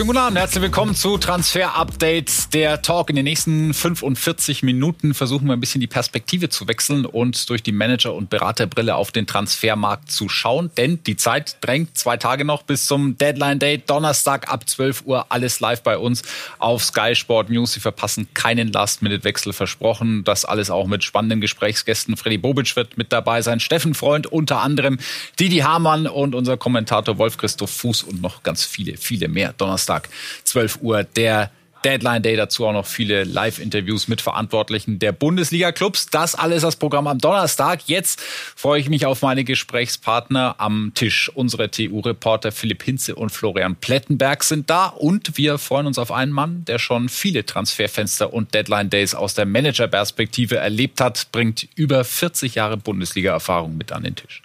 Schönen guten Abend, herzlich willkommen zu Transfer Updates, der Talk. In den nächsten 45 Minuten versuchen wir ein bisschen die Perspektive zu wechseln und durch die Manager- und Beraterbrille auf den Transfermarkt zu schauen. Denn die Zeit drängt zwei Tage noch bis zum Deadline Day. Donnerstag ab 12 Uhr alles live bei uns auf Sky Sport News. Sie verpassen keinen Last-Minute-Wechsel versprochen. Das alles auch mit spannenden Gesprächsgästen. Freddy Bobic wird mit dabei sein. Steffen Freund unter anderem. Didi Hamann und unser Kommentator Wolf Christoph Fuß und noch ganz viele, viele mehr. Donnerstag Donnerstag, 12 Uhr, der Deadline Day, dazu auch noch viele Live-Interviews mit Verantwortlichen der Bundesliga-Clubs. Das alles das Programm am Donnerstag. Jetzt freue ich mich auf meine Gesprächspartner am Tisch. Unsere TU-Reporter Philipp Hinze und Florian Plettenberg sind da und wir freuen uns auf einen Mann, der schon viele Transferfenster und Deadline Days aus der Managerperspektive erlebt hat, bringt über 40 Jahre Bundesliga-Erfahrung mit an den Tisch.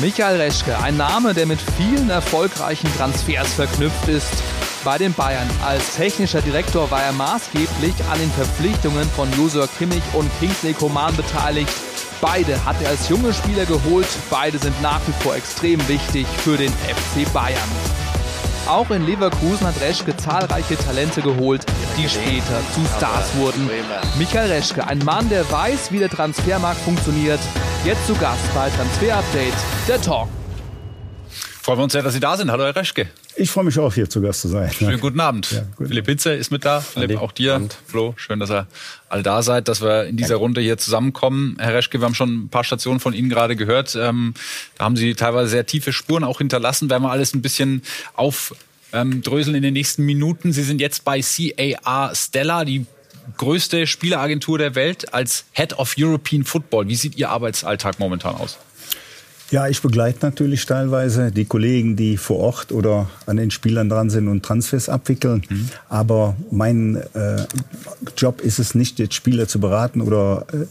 Michael Reschke, ein Name, der mit vielen erfolgreichen Transfers verknüpft ist. Bei den Bayern als technischer Direktor war er maßgeblich an den Verpflichtungen von Josua Kimmich und Kingsley Coman beteiligt. Beide hat er als junge Spieler geholt, beide sind nach wie vor extrem wichtig für den FC Bayern. Auch in Leverkusen hat Reschke zahlreiche Talente geholt, die später zu Stars wurden. Michael Reschke, ein Mann, der weiß, wie der Transfermarkt funktioniert, jetzt zu Gast bei Transfer Update, der Talk. Freuen wir uns sehr, dass Sie da sind. Hallo, Herr Reschke. Ich freue mich auch, hier zu Gast zu sein. Schönen guten Abend. Ja, guten Philipp Hitze ist mit da. Philipp, auch dir. Abend. Flo, schön, dass ihr alle da seid, dass wir in dieser Runde hier zusammenkommen. Herr Reschke, wir haben schon ein paar Stationen von Ihnen gerade gehört. Ähm, da haben Sie teilweise sehr tiefe Spuren auch hinterlassen. Werden wir alles ein bisschen aufdröseln in den nächsten Minuten. Sie sind jetzt bei CAR Stella, die größte Spieleragentur der Welt, als Head of European Football. Wie sieht Ihr Arbeitsalltag momentan aus? Ja, ich begleite natürlich teilweise die Kollegen, die vor Ort oder an den Spielern dran sind und Transfers abwickeln. Mhm. Aber mein äh, Job ist es nicht, jetzt Spieler zu beraten oder äh,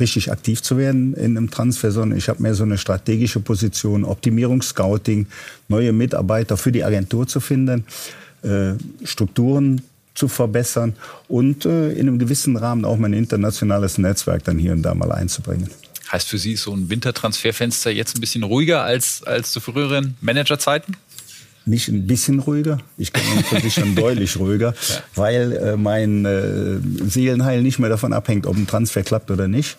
richtig aktiv zu werden in einem Transfer, sondern ich habe mehr so eine strategische Position, Optimierungsscouting, neue Mitarbeiter für die Agentur zu finden, äh, Strukturen zu verbessern und äh, in einem gewissen Rahmen auch mein internationales Netzwerk dann hier und da mal einzubringen. Heißt für Sie ist so ein Wintertransferfenster jetzt ein bisschen ruhiger als, als zu früheren Managerzeiten? Nicht ein bisschen ruhiger, ich kann Ihnen schon deutlich ruhiger, ja. weil äh, mein äh, Seelenheil nicht mehr davon abhängt, ob ein Transfer klappt oder nicht.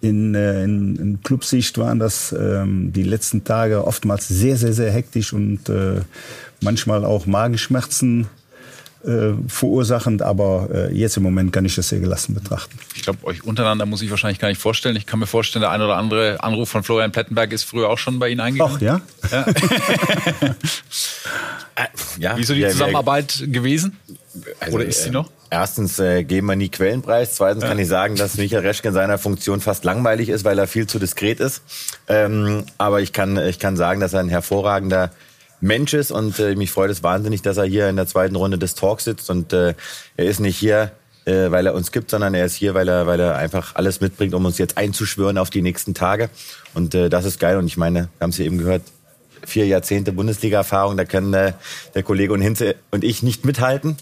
In, äh, in, in Clubsicht waren das ähm, die letzten Tage oftmals sehr, sehr, sehr hektisch und äh, manchmal auch Magenschmerzen äh, verursachend, aber äh, jetzt im Moment kann ich das sehr gelassen betrachten. Ich glaube, euch untereinander muss ich wahrscheinlich gar nicht vorstellen. Ich kann mir vorstellen, der ein oder andere Anruf von Florian Plettenberg ist früher auch schon bei Ihnen eingegangen. Ach ja? Ja. Äh, ja. Wie ist so die Zusammenarbeit gewesen? Also, oder ist sie noch? Erstens äh, geben wir nie Quellenpreis. Zweitens ja. kann ich sagen, dass Michael Reschke in seiner Funktion fast langweilig ist, weil er viel zu diskret ist. Ähm, aber ich kann, ich kann sagen, dass er ein hervorragender Mensch ist und äh, mich freut es wahnsinnig, dass er hier in der zweiten Runde des Talks sitzt und äh, er ist nicht hier, äh, weil er uns gibt, sondern er ist hier, weil er, weil er einfach alles mitbringt, um uns jetzt einzuschwören auf die nächsten Tage und äh, das ist geil und ich meine, wir haben es ja eben gehört, vier Jahrzehnte Bundesliga-Erfahrung, da können äh, der Kollege und Hinze und ich nicht mithalten.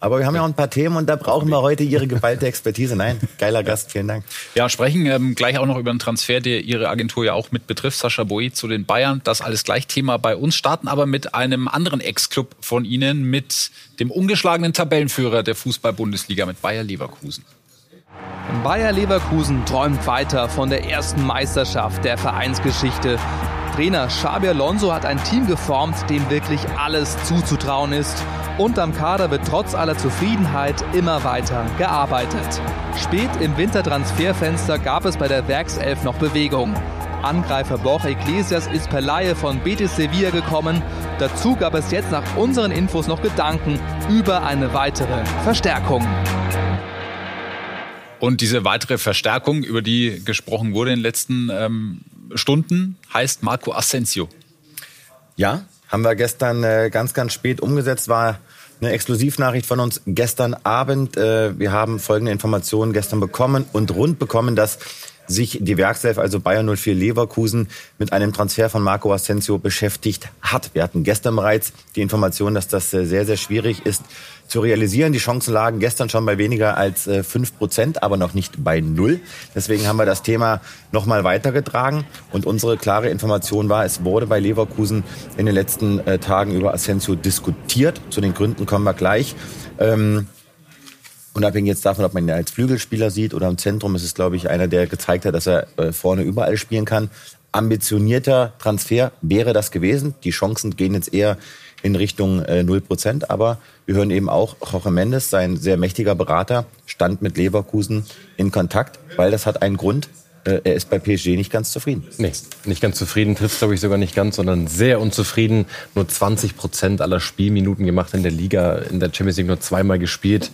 Aber wir haben ja auch ein paar Themen und da brauchen wir heute Ihre geballte Expertise. Nein, geiler Gast, vielen Dank. Ja, sprechen ähm, gleich auch noch über einen Transfer, der Ihre Agentur ja auch mit betrifft, Sascha Boe zu den Bayern. Das alles gleich Thema bei uns. Starten aber mit einem anderen Ex-Club von Ihnen, mit dem ungeschlagenen Tabellenführer der Fußball-Bundesliga, mit Bayer Leverkusen. Bayer Leverkusen träumt weiter von der ersten Meisterschaft der Vereinsgeschichte. Trainer Xabi Alonso hat ein Team geformt, dem wirklich alles zuzutrauen ist. Und am Kader wird trotz aller Zufriedenheit immer weiter gearbeitet. Spät im Wintertransferfenster gab es bei der Werkself noch Bewegung. Angreifer Borja Iglesias ist per Laie von Betis Sevilla gekommen. Dazu gab es jetzt nach unseren Infos noch Gedanken über eine weitere Verstärkung. Und diese weitere Verstärkung, über die gesprochen wurde in den letzten ähm, Stunden, heißt Marco Asensio. Ja, haben wir gestern äh, ganz, ganz spät umgesetzt, war eine Exklusivnachricht von uns gestern Abend. Äh, wir haben folgende Informationen gestern bekommen und rund bekommen, dass sich die Werkself, also Bayern 04 Leverkusen, mit einem Transfer von Marco Asensio beschäftigt hat. Wir hatten gestern bereits die Information, dass das äh, sehr, sehr schwierig ist zu realisieren. Die Chancen lagen gestern schon bei weniger als äh, fünf Prozent, aber noch nicht bei null. Deswegen haben wir das Thema nochmal weitergetragen. Und unsere klare Information war, es wurde bei Leverkusen in den letzten äh, Tagen über Asensio diskutiert. Zu den Gründen kommen wir gleich. Ähm, Unabhängig jetzt davon, ob man ihn als Flügelspieler sieht oder im Zentrum, ist es, glaube ich, einer, der gezeigt hat, dass er äh, vorne überall spielen kann. Ambitionierter Transfer wäre das gewesen. Die Chancen gehen jetzt eher in Richtung äh, 0%. Aber wir hören eben auch, Jorge Mendes, sein sehr mächtiger Berater, stand mit Leverkusen in Kontakt, weil das hat einen Grund. Äh, er ist bei PSG nicht ganz zufrieden. Nee, nicht ganz zufrieden, trifft glaube ich sogar nicht ganz, sondern sehr unzufrieden. Nur 20 Prozent aller Spielminuten gemacht in der Liga, in der Champions League nur zweimal gespielt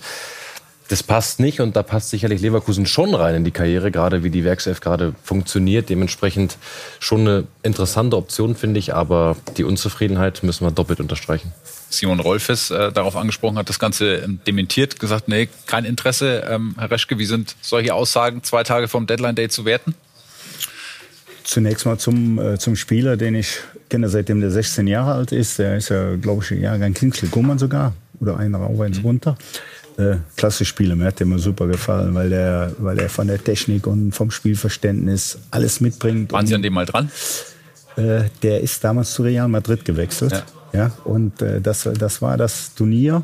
das passt nicht und da passt sicherlich Leverkusen schon rein in die Karriere, gerade wie die Werkself gerade funktioniert. Dementsprechend schon eine interessante Option, finde ich, aber die Unzufriedenheit müssen wir doppelt unterstreichen. Simon Rolfes äh, darauf angesprochen hat, das Ganze ähm, dementiert, gesagt, nee, kein Interesse. Ähm, Herr Reschke, wie sind solche Aussagen zwei Tage vom Deadline Day zu werten? Zunächst mal zum, äh, zum Spieler, den ich kenne, seitdem der 16 Jahre alt ist. Der ist ja, glaube ich, Jahrgang Kingsley Gummern sogar oder einer auch eins mhm. runter äh, klasse Spieler. Mir hat der immer super gefallen, weil er weil er von der Technik und vom Spielverständnis alles mitbringt. Waren Sie an dem mal dran? Äh, der ist damals zu Real Madrid gewechselt. Ja. ja und äh, das, das war das Turnier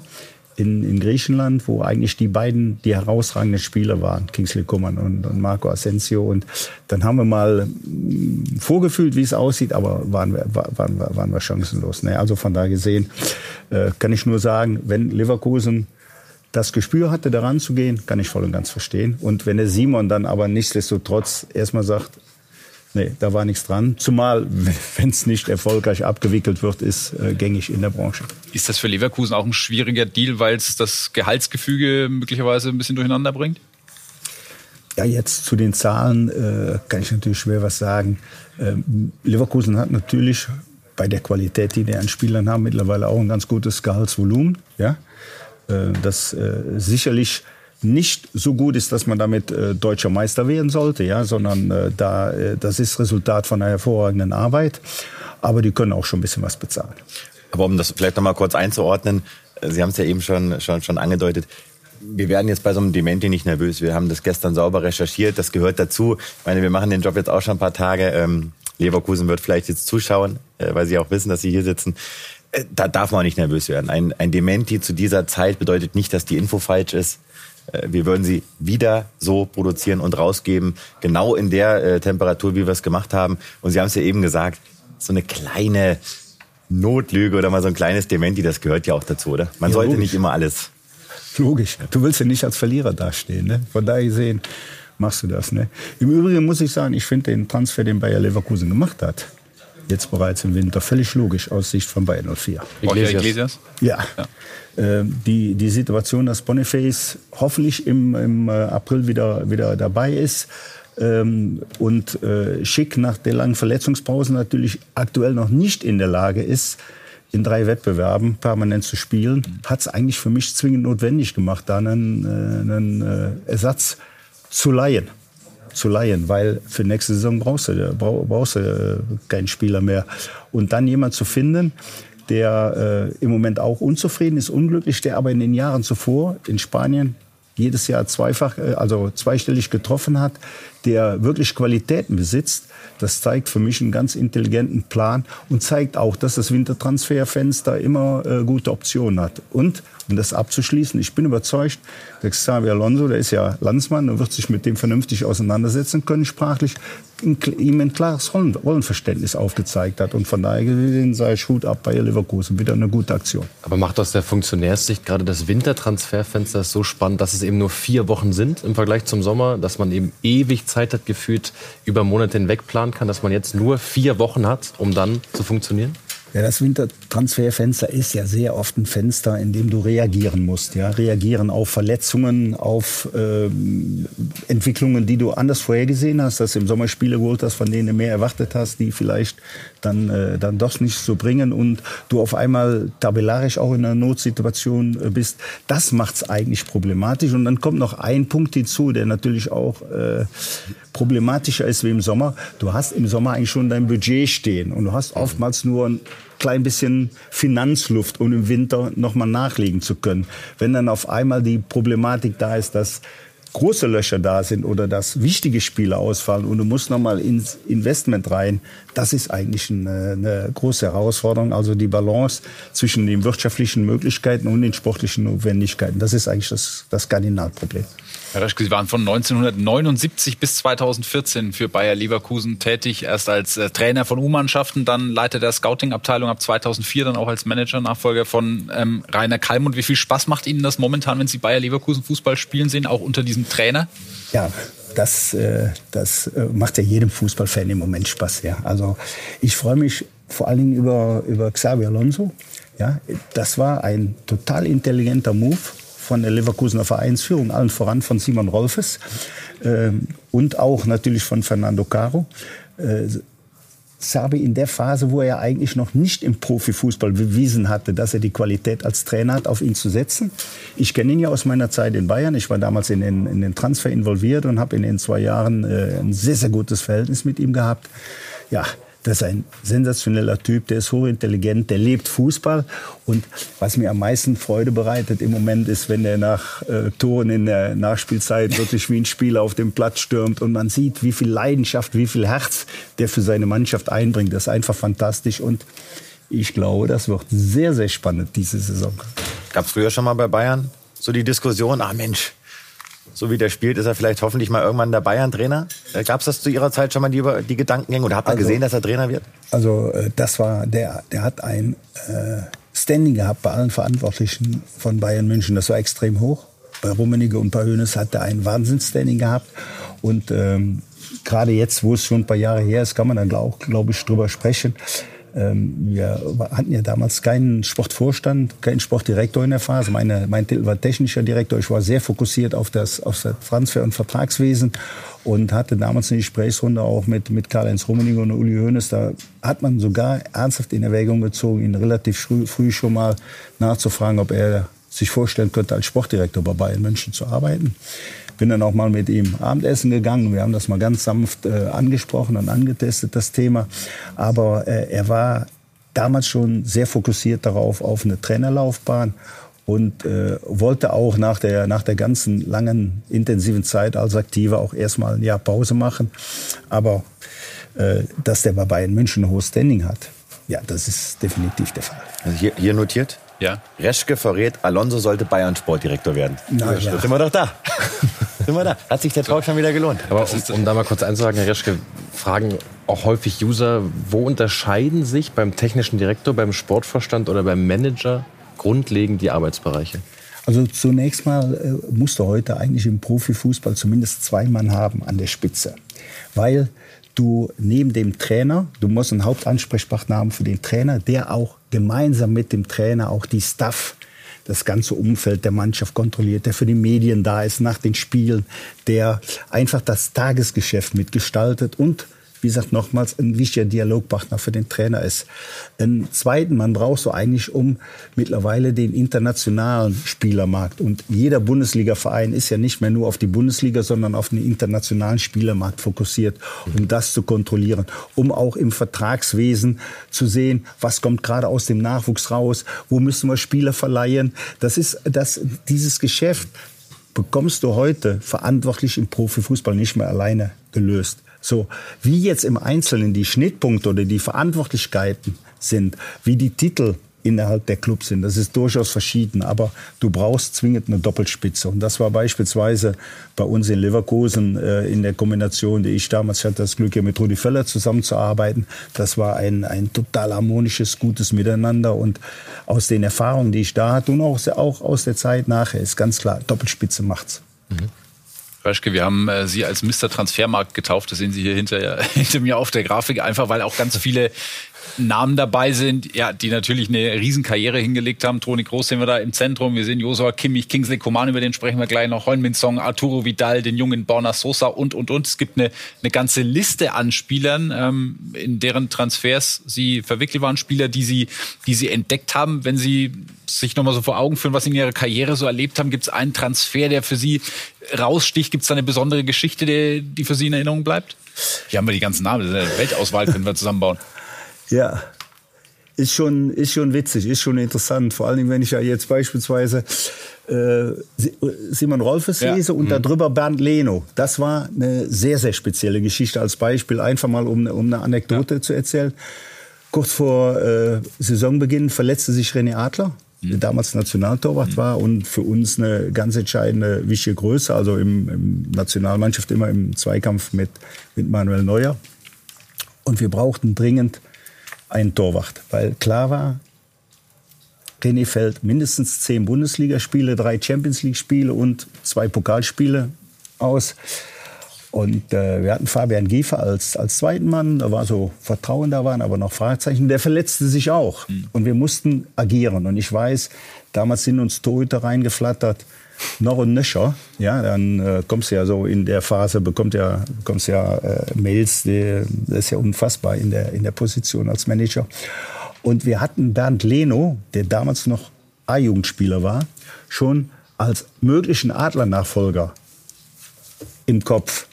in, in Griechenland, wo eigentlich die beiden die herausragenden Spieler waren, Kingsley Coman und, und Marco Asensio. Und dann haben wir mal mm, vorgefühlt, wie es aussieht, aber waren wir, waren, wir, waren wir chancenlos. Ne? Also von da gesehen äh, kann ich nur sagen, wenn Leverkusen das Gespür hatte, daran zu gehen, kann ich voll und ganz verstehen. Und wenn der Simon dann aber nichtsdestotrotz erstmal sagt, nee, da war nichts dran, zumal wenn es nicht erfolgreich abgewickelt wird, ist äh, gängig in der Branche. Ist das für Leverkusen auch ein schwieriger Deal, weil es das Gehaltsgefüge möglicherweise ein bisschen durcheinander bringt? Ja, jetzt zu den Zahlen äh, kann ich natürlich schwer was sagen. Ähm, Leverkusen hat natürlich bei der Qualität, die die an Spielern haben, mittlerweile auch ein ganz gutes Gehaltsvolumen. Ja? Äh, das äh, sicherlich nicht so gut ist, dass man damit äh, deutscher Meister werden sollte, ja, sondern da, das ist Resultat von einer hervorragenden Arbeit. Aber die können auch schon ein bisschen was bezahlen. Aber um das vielleicht noch mal kurz einzuordnen, Sie haben es ja eben schon, schon, schon angedeutet. Wir werden jetzt bei so einem Dementi nicht nervös. Wir haben das gestern sauber recherchiert. Das gehört dazu. Ich meine, wir machen den Job jetzt auch schon ein paar Tage. Ähm, Leverkusen wird vielleicht jetzt zuschauen, weil sie auch wissen, dass sie hier sitzen. Äh, da darf man nicht nervös werden. Ein, ein Dementi zu dieser Zeit bedeutet nicht, dass die Info falsch ist. Äh, wir würden sie wieder so produzieren und rausgeben, genau in der äh, Temperatur, wie wir es gemacht haben. Und Sie haben es ja eben gesagt, so eine kleine Notlüge oder mal so ein kleines Dementi, das gehört ja auch dazu, oder? Man ja, sollte logisch. nicht immer alles. Logisch. Du willst ja nicht als Verlierer dastehen. Ne? Von daher gesehen machst du das. Ne? Im Übrigen muss ich sagen, ich finde den Transfer, den Bayer Leverkusen gemacht hat, jetzt bereits im Winter. Völlig logisch aus Sicht von Bayern 04. Iglesias? Iglesias? Ja. ja. Äh, die, die Situation, dass Boniface hoffentlich im, im äh, April wieder, wieder dabei ist, ähm, und äh, Schick nach der langen Verletzungspause natürlich aktuell noch nicht in der Lage ist, in drei Wettbewerben permanent zu spielen, hat es eigentlich für mich zwingend notwendig gemacht, da einen, äh, einen äh, Ersatz zu leihen zu leihen, weil für nächste Saison brauchst du, brauchst du äh, keinen Spieler mehr. Und dann jemand zu finden, der äh, im Moment auch unzufrieden ist, unglücklich, der aber in den Jahren zuvor in Spanien jedes Jahr zweifach, äh, also zweistellig getroffen hat, der wirklich Qualitäten besitzt. Das zeigt für mich einen ganz intelligenten Plan und zeigt auch, dass das Wintertransferfenster immer äh, gute Optionen hat. Und um das abzuschließen, ich bin überzeugt, der Xavi Alonso, der ist ja Landsmann und wird sich mit dem vernünftig auseinandersetzen können, sprachlich, ihm ein klares Rollen, Rollenverständnis aufgezeigt hat. Und von daher gesehen sei Hut ab bei Leverkusen. Wieder eine gute Aktion. Aber macht aus der Funktionärssicht gerade das Wintertransferfenster so spannend, dass es eben nur vier Wochen sind im Vergleich zum Sommer, dass man eben ewig Zeit hat, gefühlt über Monate hinweg planen kann, dass man jetzt nur vier Wochen hat, um dann zu funktionieren? Ja, das Wintertransferfenster ist ja sehr oft ein Fenster, in dem du reagieren musst. Ja, reagieren auf Verletzungen, auf äh, Entwicklungen, die du anders vorhergesehen hast, dass du im Sommer Spiele geholt hast, von denen du mehr erwartet hast, die vielleicht dann äh, dann doch nicht so bringen und du auf einmal tabellarisch auch in einer Notsituation äh, bist. Das macht's eigentlich problematisch. Und dann kommt noch ein Punkt hinzu, der natürlich auch äh, problematischer ist wie im Sommer. Du hast im Sommer eigentlich schon dein Budget stehen und du hast oftmals nur ein klein bisschen Finanzluft, um im Winter nochmal nachlegen zu können. Wenn dann auf einmal die Problematik da ist, dass große Löcher da sind oder dass wichtige Spiele ausfallen und du musst nochmal ins Investment rein, das ist eigentlich eine, eine, große Herausforderung. Also die Balance zwischen den wirtschaftlichen Möglichkeiten und den sportlichen Notwendigkeiten, das ist eigentlich das, das Kardinalproblem. Herr Reschke, Sie waren von 1979 bis 2014 für Bayer Leverkusen tätig, erst als äh, Trainer von U-Mannschaften, dann Leiter der Scouting-Abteilung ab 2004, dann auch als Manager-Nachfolger von ähm, Rainer Kalmund. Wie viel Spaß macht Ihnen das momentan, wenn Sie Bayer Leverkusen Fußball spielen sehen, auch unter diesem Trainer? Ja, das, äh, das äh, macht ja jedem Fußballfan im Moment Spaß. Ja. Also ich freue mich vor allen Dingen über, über Xavi Alonso. Ja, das war ein total intelligenter Move von der Leverkusener Vereinsführung, allen voran von Simon Rolfes äh, und auch natürlich von Fernando Caro. Äh, Sabi in der Phase, wo er eigentlich noch nicht im Profifußball bewiesen hatte, dass er die Qualität als Trainer hat, auf ihn zu setzen. Ich kenne ihn ja aus meiner Zeit in Bayern. Ich war damals in den, in den Transfer involviert und habe in den zwei Jahren äh, ein sehr, sehr gutes Verhältnis mit ihm gehabt. Ja, das ist ein sensationeller Typ, der ist hochintelligent, der lebt Fußball. Und was mir am meisten Freude bereitet im Moment ist, wenn er nach äh, Toren in der Nachspielzeit wirklich wie ein Spieler auf dem Platz stürmt und man sieht, wie viel Leidenschaft, wie viel Herz der für seine Mannschaft einbringt. Das ist einfach fantastisch und ich glaube, das wird sehr, sehr spannend diese Saison. Gab es früher schon mal bei Bayern so die Diskussion, ah Mensch, so wie der spielt, ist er vielleicht hoffentlich mal irgendwann der Bayern-Trainer. Äh, Gab es das zu Ihrer Zeit schon mal die, die Gedankengänge oder habt ihr also, gesehen, dass er Trainer wird? Also äh, das war der, der hat ein äh, Standing gehabt bei allen Verantwortlichen von Bayern München. Das war extrem hoch. Bei Rummenigge und bei Hoeneß hat er ein Wahnsinnsstanding gehabt und ähm, gerade jetzt, wo es schon ein paar Jahre her ist, kann man dann glaube glaub ich drüber sprechen. Ähm, wir hatten ja damals keinen Sportvorstand, keinen Sportdirektor in der Phase. Meine, mein Titel war technischer Direktor. Ich war sehr fokussiert auf das, auf das Transfer- und Vertragswesen und hatte damals eine Gesprächsrunde auch mit, mit Karl-Heinz Rummenigge und Uli Hoeneß. Da hat man sogar ernsthaft in Erwägung gezogen, ihn relativ früh, früh schon mal nachzufragen, ob er sich vorstellen könnte, als Sportdirektor bei Bayern München zu arbeiten bin dann auch mal mit ihm Abendessen gegangen. Wir haben das mal ganz sanft äh, angesprochen und angetestet, das Thema. Aber äh, er war damals schon sehr fokussiert darauf, auf eine Trainerlaufbahn und äh, wollte auch nach der, nach der ganzen langen, intensiven Zeit als Aktiver auch erstmal ein Jahr Pause machen. Aber äh, dass der bei Bayern München ein hohes Standing hat, ja, das ist definitiv der Fall. Also hier, hier notiert? Ja. Reschke verrät, Alonso sollte Bayern Sportdirektor werden. Na, ja. Sind wir doch da. sind wir da. Hat sich der Tausch schon wieder gelohnt. Aber um, um da mal kurz einzusagen, Herr Reschke, fragen auch häufig User, wo unterscheiden sich beim technischen Direktor, beim Sportverstand oder beim Manager grundlegend die Arbeitsbereiche? Also zunächst mal äh, musst du heute eigentlich im Profifußball zumindest zwei Mann haben an der Spitze. Weil du neben dem Trainer, du musst einen Hauptansprechpartner haben für den Trainer, der auch gemeinsam mit dem Trainer auch die Staff das ganze Umfeld der Mannschaft kontrolliert, der für die Medien da ist nach den Spielen, der einfach das Tagesgeschäft mitgestaltet und wie gesagt, nochmals ein wichtiger Dialogpartner für den Trainer ist. Einen zweiten Mann brauchst du eigentlich um mittlerweile den internationalen Spielermarkt. Und jeder Bundesliga-Verein ist ja nicht mehr nur auf die Bundesliga, sondern auf den internationalen Spielermarkt fokussiert, um das zu kontrollieren, um auch im Vertragswesen zu sehen, was kommt gerade aus dem Nachwuchs raus, wo müssen wir Spieler verleihen. Das ist, das, dieses Geschäft bekommst du heute verantwortlich im Profifußball nicht mehr alleine gelöst. So, wie jetzt im Einzelnen die Schnittpunkte oder die Verantwortlichkeiten sind, wie die Titel innerhalb der Clubs sind. Das ist durchaus verschieden, aber du brauchst zwingend eine Doppelspitze. Und das war beispielsweise bei uns in Leverkusen äh, in der Kombination, die ich damals hatte, das Glück, hier mit Rudi Völler zusammenzuarbeiten. Das war ein, ein total harmonisches, gutes Miteinander. Und aus den Erfahrungen, die ich da hatte und auch, auch aus der Zeit nachher, ist ganz klar, Doppelspitze macht's. Mhm. Röschke, wir haben äh, Sie als Mr. Transfermarkt getauft. Das sehen Sie hier hinter, hinter mir auf der Grafik. Einfach weil auch ganz viele Namen dabei sind, ja, die natürlich eine Riesenkarriere hingelegt haben. Toni Groß sehen wir da im Zentrum. Wir sehen Josua Kimmich, Kingsley Coman, über den sprechen wir gleich noch. Heun Song, Arturo Vidal, den jungen Borna Sosa und, und, und. Es gibt eine, eine ganze Liste an Spielern, ähm, in deren Transfers sie verwickelt waren. Spieler, die sie, die sie entdeckt haben. Wenn Sie sich nochmal so vor Augen führen, was Sie in Ihrer Karriere so erlebt haben, gibt es einen Transfer, der für Sie raussticht? Gibt es da eine besondere Geschichte, die, die für Sie in Erinnerung bleibt? Hier haben wir die ganzen Namen, das ist eine Weltauswahl können wir zusammenbauen. Ja, ist schon, ist schon witzig, ist schon interessant. Vor allem, wenn ich ja jetzt beispielsweise äh, Simon Rolfes ja. lese und mhm. darüber Bernd Leno. Das war eine sehr, sehr spezielle Geschichte als Beispiel, einfach mal um, um eine Anekdote ja. zu erzählen. Kurz vor äh, Saisonbeginn verletzte sich René Adler, mhm. der damals Nationaltorwart mhm. war und für uns eine ganz entscheidende, wichtige Größe, also im, im Nationalmannschaft immer im Zweikampf mit, mit Manuel Neuer. Und wir brauchten dringend einen Torwart, weil klar war, René fällt mindestens zehn Bundesligaspiele, drei Champions League-Spiele und zwei Pokalspiele aus. Und äh, wir hatten Fabian Giefer als, als zweiten Mann, da war so Vertrauen, da waren aber noch Fragezeichen. Der verletzte sich auch. Mhm. Und wir mussten agieren. Und ich weiß, damals sind uns Torhüter reingeflattert, noch und nöcher. Ja, dann äh, kommst du ja so in der Phase, bekommt ja, bekommst ja äh, Mails, die, das ist ja unfassbar in der, in der Position als Manager. Und wir hatten Bernd Leno, der damals noch A-Jugendspieler war, schon als möglichen Adler-Nachfolger im Kopf.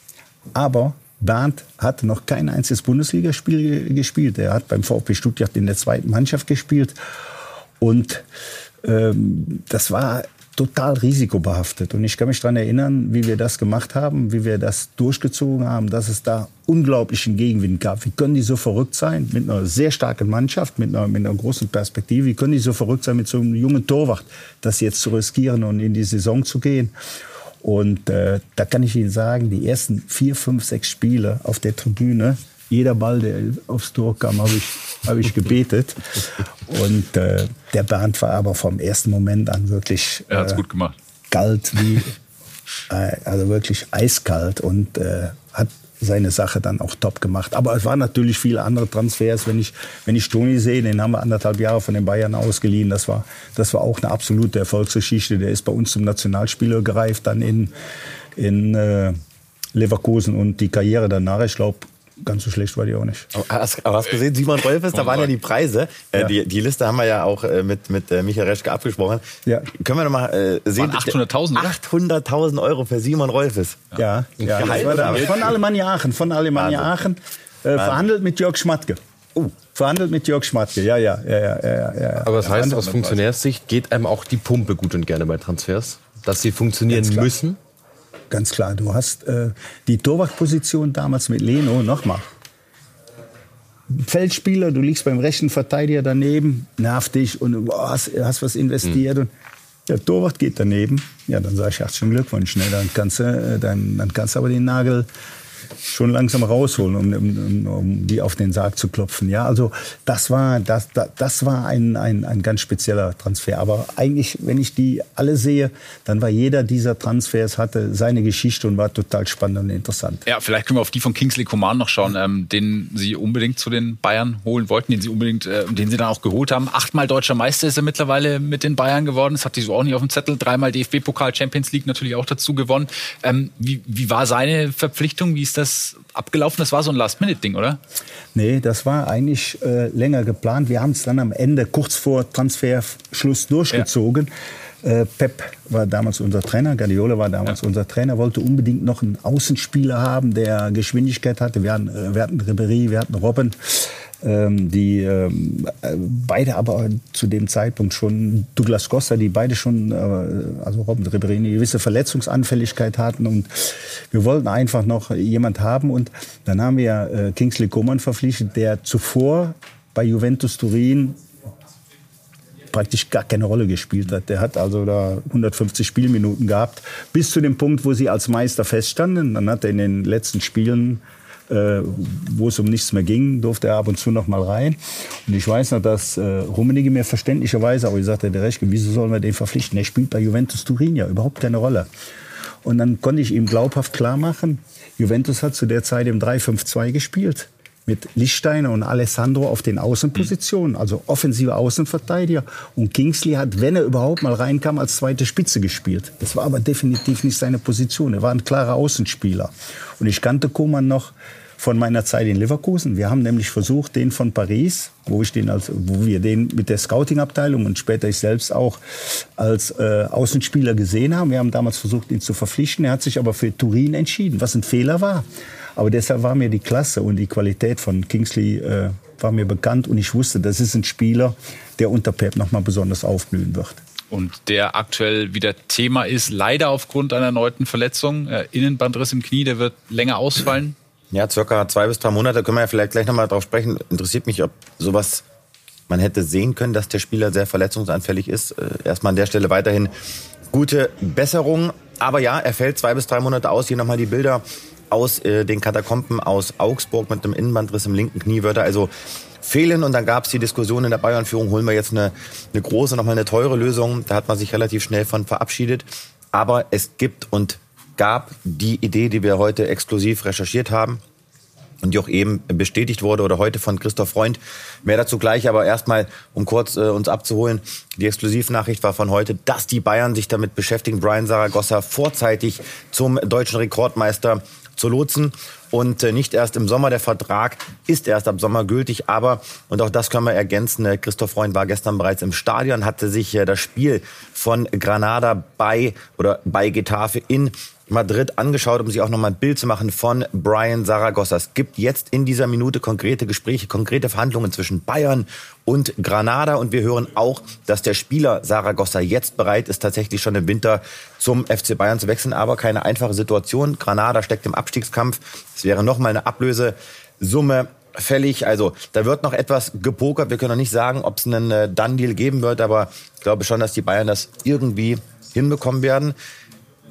Aber Bernd hat noch kein einziges Bundesligaspiel gespielt. Er hat beim VfB Stuttgart in der zweiten Mannschaft gespielt. Und ähm, das war total risikobehaftet. Und ich kann mich daran erinnern, wie wir das gemacht haben, wie wir das durchgezogen haben, dass es da unglaublichen Gegenwind gab. Wie können die so verrückt sein mit einer sehr starken Mannschaft, mit einer, mit einer großen Perspektive? Wie können die so verrückt sein mit so einem jungen Torwart, das jetzt zu riskieren und in die Saison zu gehen? Und äh, da kann ich Ihnen sagen, die ersten vier, fünf, sechs Spiele auf der Tribüne, jeder Ball, der aufs Tor kam, habe ich, hab ich gebetet. Und äh, der Bernd war aber vom ersten Moment an wirklich er hat's äh, gut gemacht. kalt wie, äh, also wirklich eiskalt und äh, hat seine Sache dann auch top gemacht. Aber es waren natürlich viele andere Transfers. Wenn ich, wenn ich Toni sehe, den haben wir anderthalb Jahre von den Bayern ausgeliehen. Das war, das war auch eine absolute Erfolgsgeschichte. Der ist bei uns zum Nationalspieler gereift, dann in, in äh, Leverkusen und die Karriere danach, ich glaube, ganz so schlecht war die auch nicht. Aber hast, aber hast gesehen, Simon Rolfes, da waren ja die Preise. Äh, ja. Die, die Liste haben wir ja auch äh, mit, mit äh, Michael Reschke abgesprochen. Ja. Können wir noch mal äh, sehen? 800.000 800.000 Euro für Simon Rolfes. Ja, ja. ja von Alemannia Aachen, von Alemannia Aachen. Äh, verhandelt mit Jörg Schmatke. Oh. Verhandelt mit Jörg Schmatke, ja, ja, ja, ja, ja, ja. Aber das heißt, aus Funktionärssicht geht einem auch die Pumpe gut und gerne bei Transfers, dass sie funktionieren müssen? Ganz klar. Du hast äh, die Torwartposition damals mit Leno, nochmal. Feldspieler, du liegst beim rechten Verteidiger daneben, nervt dich und du hast, hast was investiert. Mhm. Und der Torwart geht daneben. Ja, dann sage ich herzlichen Glückwunsch. Ne? Dann, kannst du, äh, dann, dann kannst du aber den Nagel schon langsam rausholen, um, um, um die auf den Sarg zu klopfen. Ja, also das war, das, das war ein, ein, ein ganz spezieller Transfer. Aber eigentlich, wenn ich die alle sehe, dann war jeder dieser Transfers hatte seine Geschichte und war total spannend und interessant. Ja, vielleicht können wir auf die von Kingsley Coman noch schauen, ähm, den Sie unbedingt zu den Bayern holen wollten, den Sie unbedingt, äh, den Sie dann auch geholt haben. Achtmal deutscher Meister ist er mittlerweile mit den Bayern geworden. Das hatte ich so auch nicht auf dem Zettel. Dreimal DFB-Pokal, Champions League natürlich auch dazu gewonnen. Ähm, wie, wie war seine Verpflichtung? Wie ist das abgelaufen? Das war so ein Last-Minute-Ding, oder? Nee, das war eigentlich äh, länger geplant. Wir haben es dann am Ende, kurz vor Transferschluss, durchgezogen. Ja. Äh, Pep war damals unser Trainer, Guardiola war damals ja. unser Trainer, wollte unbedingt noch einen Außenspieler haben, der Geschwindigkeit hatte. Wir hatten, äh, wir hatten Ribéry, wir hatten Robben die ähm, beide aber zu dem Zeitpunkt schon, Douglas Costa, die beide schon, äh, also Robin Ribéry, eine gewisse Verletzungsanfälligkeit hatten und wir wollten einfach noch jemand haben und dann haben wir äh, Kingsley Coman verpflichtet, der zuvor bei Juventus Turin praktisch gar keine Rolle gespielt hat. Der hat also da 150 Spielminuten gehabt, bis zu dem Punkt, wo sie als Meister feststanden. Dann hat er in den letzten Spielen äh, wo es um nichts mehr ging, durfte er ab und zu noch mal rein. Und ich weiß noch, dass äh, Rummenigge mir verständlicherweise, aber ich sagte, der Rechte, wieso sollen wir den verpflichten? Er spielt bei Juventus Turin ja überhaupt keine Rolle. Und dann konnte ich ihm glaubhaft klar machen, Juventus hat zu der Zeit im 3-5-2 gespielt mit Lichtsteiner und Alessandro auf den Außenpositionen, also offensive Außenverteidiger. Und Kingsley hat, wenn er überhaupt mal reinkam, als zweite Spitze gespielt. Das war aber definitiv nicht seine Position. Er war ein klarer Außenspieler. Und ich kannte Koman noch von meiner Zeit in Leverkusen. Wir haben nämlich versucht, den von Paris, wo ich den als, wo wir den mit der Scouting-Abteilung und später ich selbst auch als äh, Außenspieler gesehen haben. Wir haben damals versucht, ihn zu verpflichten. Er hat sich aber für Turin entschieden, was ein Fehler war. Aber deshalb war mir die Klasse und die Qualität von Kingsley äh, war mir bekannt und ich wusste, das ist ein Spieler, der unter Pep nochmal besonders aufblühen wird und der aktuell wieder Thema ist, leider aufgrund einer erneuten Verletzung. Äh, Innenbandriss im Knie, der wird länger ausfallen. Ja, circa zwei bis drei Monate können wir ja vielleicht gleich nochmal drauf sprechen. Interessiert mich, ob sowas man hätte sehen können, dass der Spieler sehr verletzungsanfällig ist. Äh, erstmal an der Stelle weiterhin gute Besserung. Aber ja, er fällt zwei bis drei Monate aus. Hier nochmal die Bilder aus äh, den Katakomben aus Augsburg mit einem Innenbandriss im linken Knie. Würde also fehlen. Und dann gab es die Diskussion in der Bayern-Führung, holen wir jetzt eine, eine große, nochmal eine teure Lösung. Da hat man sich relativ schnell von verabschiedet. Aber es gibt und gab die Idee, die wir heute exklusiv recherchiert haben und die auch eben bestätigt wurde oder heute von Christoph Freund. Mehr dazu gleich, aber erstmal, um kurz äh, uns abzuholen, die Exklusivnachricht war von heute, dass die Bayern sich damit beschäftigen, Brian Saragossa vorzeitig zum deutschen Rekordmeister zu lotsen und äh, nicht erst im Sommer. Der Vertrag ist erst ab Sommer gültig, aber, und auch das können wir ergänzen, äh, Christoph Freund war gestern bereits im Stadion, hatte sich äh, das Spiel von Granada bei oder bei Getafe in Madrid angeschaut, um sich auch nochmal ein Bild zu machen von Brian Saragossa. Es gibt jetzt in dieser Minute konkrete Gespräche, konkrete Verhandlungen zwischen Bayern und Granada und wir hören auch, dass der Spieler Saragossa jetzt bereit ist, tatsächlich schon im Winter zum FC Bayern zu wechseln, aber keine einfache Situation. Granada steckt im Abstiegskampf. Es wäre nochmal eine Ablösesumme fällig. Also da wird noch etwas gepokert. Wir können noch nicht sagen, ob es einen äh, Done-Deal geben wird, aber ich glaube schon, dass die Bayern das irgendwie hinbekommen werden.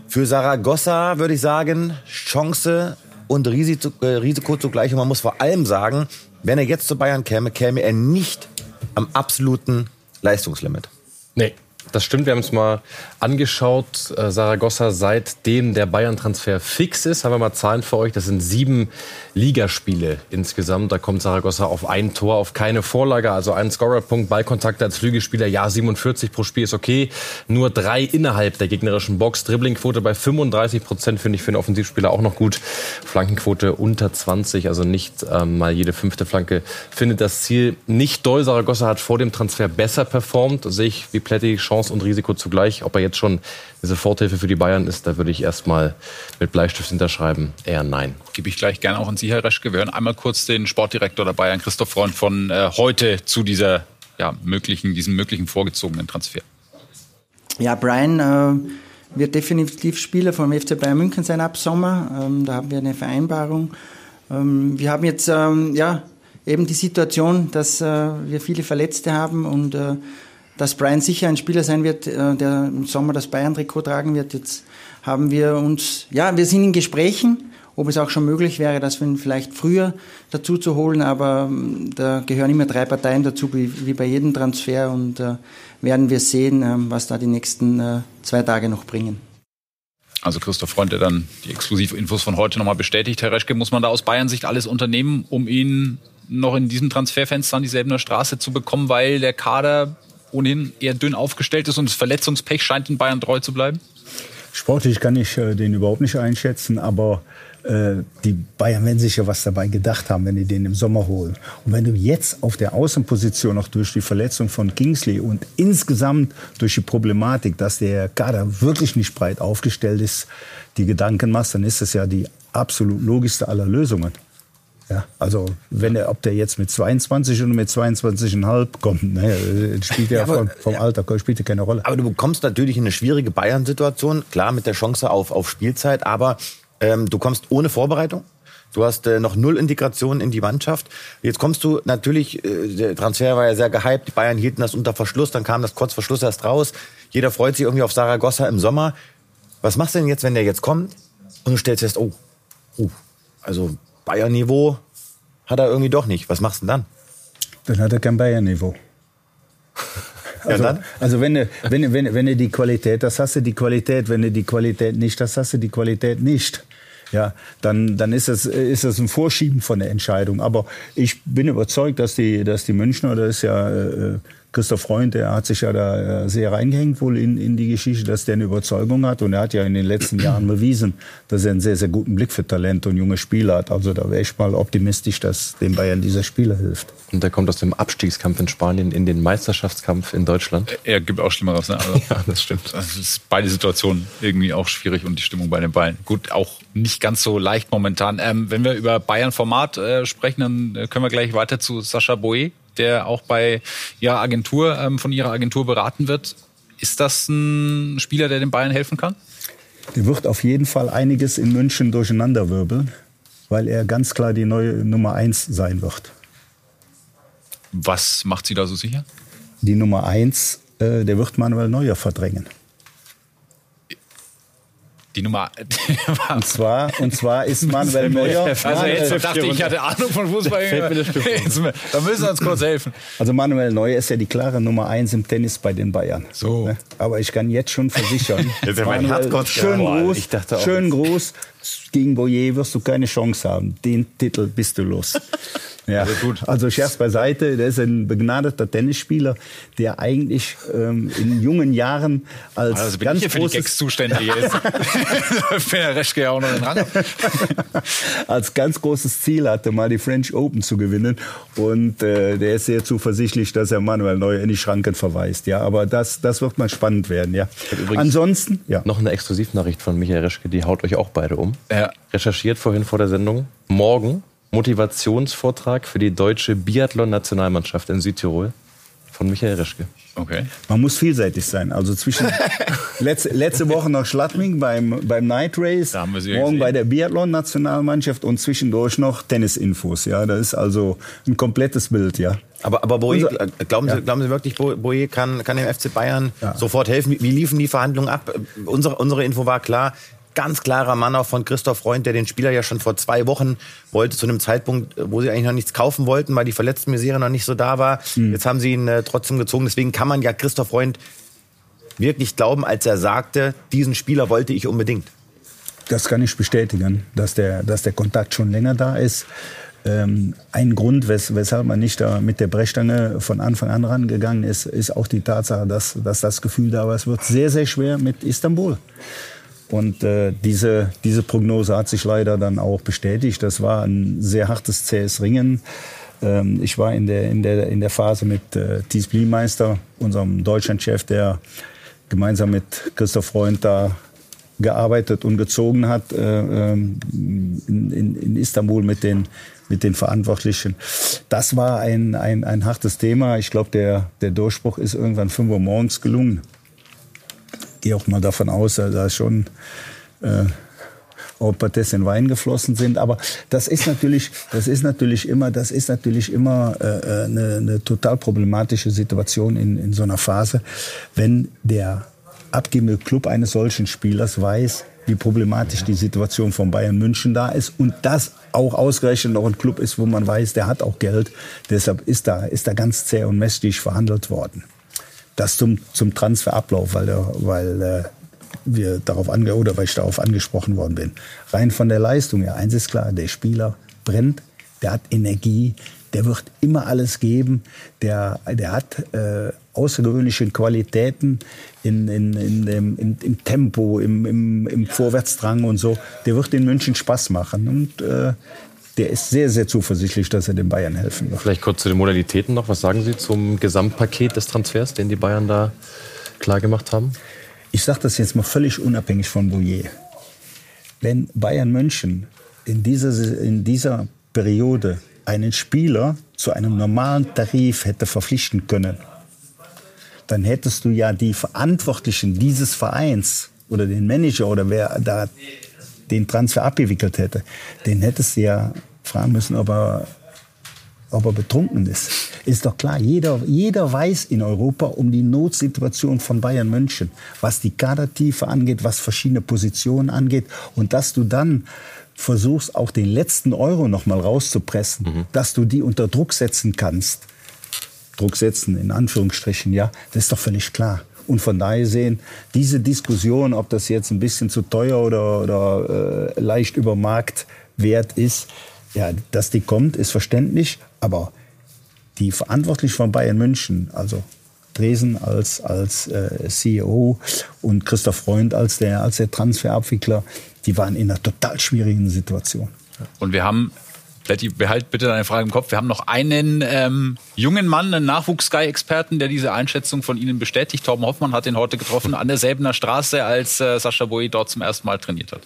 Für Saragossa würde ich sagen, Chance und Risiko, äh, Risiko zugleich. Und man muss vor allem sagen, wenn er jetzt zu Bayern käme, käme er nicht am absoluten Leistungslimit. Nee, das stimmt, wir haben es mal angeschaut. Äh, Saragossa, seitdem der Bayern-Transfer fix ist, haben wir mal Zahlen für euch. Das sind sieben Ligaspiele insgesamt. Da kommt Saragossa auf ein Tor, auf keine Vorlage, also einen Scorerpunkt, Ballkontakte als Flügelspieler. Ja, 47 pro Spiel ist okay. Nur drei innerhalb der gegnerischen Box. Dribblingquote bei 35 Prozent finde ich für einen Offensivspieler auch noch gut. Flankenquote unter 20, also nicht ähm, mal jede fünfte Flanke findet das Ziel nicht doll. Saragossa hat vor dem Transfer besser performt. Sehe ich wie Pletti Chance Chance und Risiko zugleich. Ob er jetzt schon eine Soforthilfe für die Bayern ist, da würde ich erstmal mit Bleistift hinterschreiben. Eher nein. Gebe ich gleich gerne auch an Sie, Herr Reschke. Wir hören einmal kurz den Sportdirektor der Bayern, Christoph Freund, von äh, heute zu dieser ja, möglichen, diesem möglichen vorgezogenen Transfer. Ja, Brian äh, wird definitiv Spieler vom FC Bayern München sein ab Sommer. Ähm, da haben wir eine Vereinbarung. Ähm, wir haben jetzt ähm, ja eben die Situation, dass äh, wir viele Verletzte haben und äh, dass Brian sicher ein Spieler sein wird, äh, der im Sommer das Bayern-Trikot tragen wird. Jetzt haben wir uns, ja, wir sind in Gesprächen, ob es auch schon möglich wäre, dass wir ihn vielleicht früher dazu zu holen, aber ähm, da gehören immer drei Parteien dazu, wie, bei jedem Transfer und äh, werden wir sehen, äh, was da die nächsten äh, zwei Tage noch bringen. Also Christoph Freund, der dann die Exklusivinfos von heute nochmal bestätigt. Herr Reschke, muss man da aus Bayern Sicht alles unternehmen, um ihn noch in diesem Transferfenster an dieselbe Straße zu bekommen, weil der Kader ohnehin eher dünn aufgestellt ist und das Verletzungspech scheint in Bayern treu zu bleiben? Sportlich kann ich äh, den überhaupt nicht einschätzen, aber äh, die Bayern werden sich ja was dabei gedacht haben, wenn die den im Sommer holen. Und wenn du jetzt auf der Außenposition noch durch die Verletzung von Kingsley und insgesamt durch die Problematik, dass der Kader wirklich nicht breit aufgestellt ist, die Gedanken machst, dann ist das ja die absolut logischste aller Lösungen. Ja, also wenn der, ob der jetzt mit 22 oder mit 22,5 kommt, ne, spielt ja, ja vom, vom ja, Alter spielt ja keine Rolle. Aber du bekommst natürlich eine schwierige Bayern-Situation, klar mit der Chance auf, auf Spielzeit, aber ähm, du kommst ohne Vorbereitung. Du hast äh, noch null Integration in die Mannschaft. Jetzt kommst du natürlich, äh, der Transfer war ja sehr gehypt, die Bayern hielten das unter Verschluss, dann kam das kurz vor Schluss erst raus. Jeder freut sich irgendwie auf Saragossa im Sommer. Was machst du denn jetzt, wenn der jetzt kommt und du stellst fest, oh, oh also Bayern-Niveau hat er irgendwie doch nicht. Was machst du denn dann? Dann hat er kein Bayern-Niveau. Also, ja, also wenn du, wenn, wenn, wenn du die Qualität, das hast du die Qualität. Wenn du die Qualität nicht, das hast du die Qualität nicht. Ja, dann, dann ist das, ist das ein Vorschieben von der Entscheidung. Aber ich bin überzeugt, dass die, dass die Münchner, das ist ja äh, Christoph Freund, der hat sich ja da äh, sehr reingehängt wohl in, in die Geschichte, dass der eine Überzeugung hat. Und er hat ja in den letzten Jahren bewiesen, dass er einen sehr, sehr guten Blick für Talent und junge Spieler hat. Also da wäre ich mal optimistisch, dass dem Bayern dieser Spieler hilft. Und der kommt aus dem Abstiegskampf in Spanien in den Meisterschaftskampf in Deutschland. Er gibt auch Schlimmeres. Ne? Also, ja, das stimmt. Also ist beide Situationen irgendwie auch schwierig und die Stimmung bei den Bayern. Gut, auch nicht ganz so leicht momentan. Ähm, wenn wir über Bayern-Format äh, sprechen, dann äh, können wir gleich weiter zu Sascha Boe der auch bei ihrer Agentur, ähm, von ihrer Agentur beraten wird. Ist das ein Spieler, der den Bayern helfen kann? Der wird auf jeden Fall einiges in München durcheinanderwirbeln, weil er ganz klar die neue Nummer eins sein wird. Was macht Sie da so sicher? Die Nummer eins, äh, der wird Manuel Neuer verdrängen. Die Nummer. und zwar, und zwar ist Manuel Neuer. Also jetzt dachte ich, ich hatte Ahnung von Fußball. da müssen wir uns kurz helfen. Also Manuel Neuer ist ja die klare Nummer eins im Tennis bei den Bayern. So. Ne? Aber ich kann jetzt schon versichern. jetzt mein Manuel, schön groß, ich dachte auch, schön groß. Gegen Boyer wirst du keine Chance haben. Den Titel bist du los. Ja, also, gut. also Scherz beiseite, der ist ein begnadeter Tennisspieler, der eigentlich ähm, in jungen Jahren als also bin ganz ich hier für die Gags zuständig ist. für Reschke ja auch noch den Rang. als ganz großes Ziel hatte, mal die French Open zu gewinnen und äh, der ist sehr zuversichtlich, dass er Manuel Neuer in die Schranken verweist. Ja, aber das, das wird mal spannend werden. Ja. Ansonsten, ja. Noch eine Exklusivnachricht von Michael Reschke, die haut euch auch beide um. Ja. Recherchiert vorhin vor der Sendung. Morgen Motivationsvortrag für die deutsche Biathlon-Nationalmannschaft in Südtirol von Michael Reschke. Okay. Man muss vielseitig sein. Also zwischen letzte, letzte Woche noch Schladming beim, beim Night Race, morgen gesehen. bei der Biathlon-Nationalmannschaft und zwischendurch noch Tennisinfos. Ja, das ist also ein komplettes Bild, ja. Aber, aber Boye, glauben, Sie, ja. glauben Sie wirklich, Boye kann, kann dem FC Bayern ja. sofort helfen? Wie liefen die Verhandlungen ab? Unsere, unsere Info war klar, ganz klarer Mann auch von Christoph Freund, der den Spieler ja schon vor zwei Wochen wollte, zu einem Zeitpunkt, wo sie eigentlich noch nichts kaufen wollten, weil die verletzten Misere noch nicht so da war. Mhm. Jetzt haben sie ihn äh, trotzdem gezogen. Deswegen kann man ja Christoph Freund wirklich glauben, als er sagte, diesen Spieler wollte ich unbedingt. Das kann ich bestätigen, dass der, dass der Kontakt schon länger da ist. Ähm, ein Grund, wes weshalb man nicht da mit der Brechstange von Anfang an rangegangen ist, ist auch die Tatsache, dass, dass das Gefühl da war, es wird sehr, sehr schwer mit Istanbul. Und äh, diese, diese Prognose hat sich leider dann auch bestätigt. Das war ein sehr hartes, zähes Ringen. Ähm, ich war in der, in der, in der Phase mit äh, Thies Bliemeister, unserem Deutschlandchef, der gemeinsam mit Christoph Freund da gearbeitet und gezogen hat äh, ähm, in, in, in Istanbul mit den, mit den Verantwortlichen. Das war ein, ein, ein hartes Thema. Ich glaube, der, der Durchbruch ist irgendwann 5 Uhr morgens gelungen gehe auch mal davon aus, dass da schon äh, auch ein paar Tässchen Wein geflossen sind. Aber das ist natürlich, das ist natürlich immer, das ist natürlich immer äh, äh, eine, eine total problematische Situation in, in so einer Phase, wenn der abgebende Club eines solchen Spielers weiß, wie problematisch die Situation von Bayern München da ist und das auch ausgerechnet noch ein Club ist, wo man weiß, der hat auch Geld. Deshalb ist da, ist da ganz zäh und mächtig verhandelt worden. Das zum, zum Transferablauf, weil, weil äh, wir darauf ange oder weil ich darauf angesprochen worden bin. Rein von der Leistung, ja, eins ist klar, der Spieler brennt, der hat Energie, der wird immer alles geben, der, der hat äh, außergewöhnliche Qualitäten in, in, in dem, im, im Tempo, im, im, im Vorwärtsdrang und so. Der wird den München Spaß machen. Und äh, der ist sehr, sehr zuversichtlich, dass er den Bayern helfen wird. Vielleicht kurz zu den Modalitäten noch. Was sagen Sie zum Gesamtpaket des Transfers, den die Bayern da klar gemacht haben? Ich sage das jetzt mal völlig unabhängig von Bouillet. Wenn Bayern München in dieser, in dieser Periode einen Spieler zu einem normalen Tarif hätte verpflichten können, dann hättest du ja die Verantwortlichen dieses Vereins oder den Manager oder wer da den Transfer abgewickelt hätte, den hättest du ja fragen müssen, ob er, ob er betrunken ist. Ist doch klar, jeder, jeder weiß in Europa um die Notsituation von Bayern München, was die Kadertiefe angeht, was verschiedene Positionen angeht. Und dass du dann versuchst, auch den letzten Euro noch mal rauszupressen, mhm. dass du die unter Druck setzen kannst. Druck setzen, in Anführungsstrichen, ja, das ist doch völlig klar. Und von daher sehen, diese Diskussion, ob das jetzt ein bisschen zu teuer oder, oder äh, leicht über Marktwert ist, ja, dass die kommt, ist verständlich. Aber die Verantwortlichen von Bayern München, also Dresen als, als äh, CEO und Christoph Freund als der, als der Transferabwickler, die waren in einer total schwierigen Situation. Und wir haben Letty, behalt bitte deine Frage im Kopf. Wir haben noch einen ähm, jungen Mann, einen Nachwuchs-Sky-Experten, der diese Einschätzung von Ihnen bestätigt. Torben Hoffmann hat ihn heute getroffen an der Selbener Straße, als äh, Sascha Boy dort zum ersten Mal trainiert hat.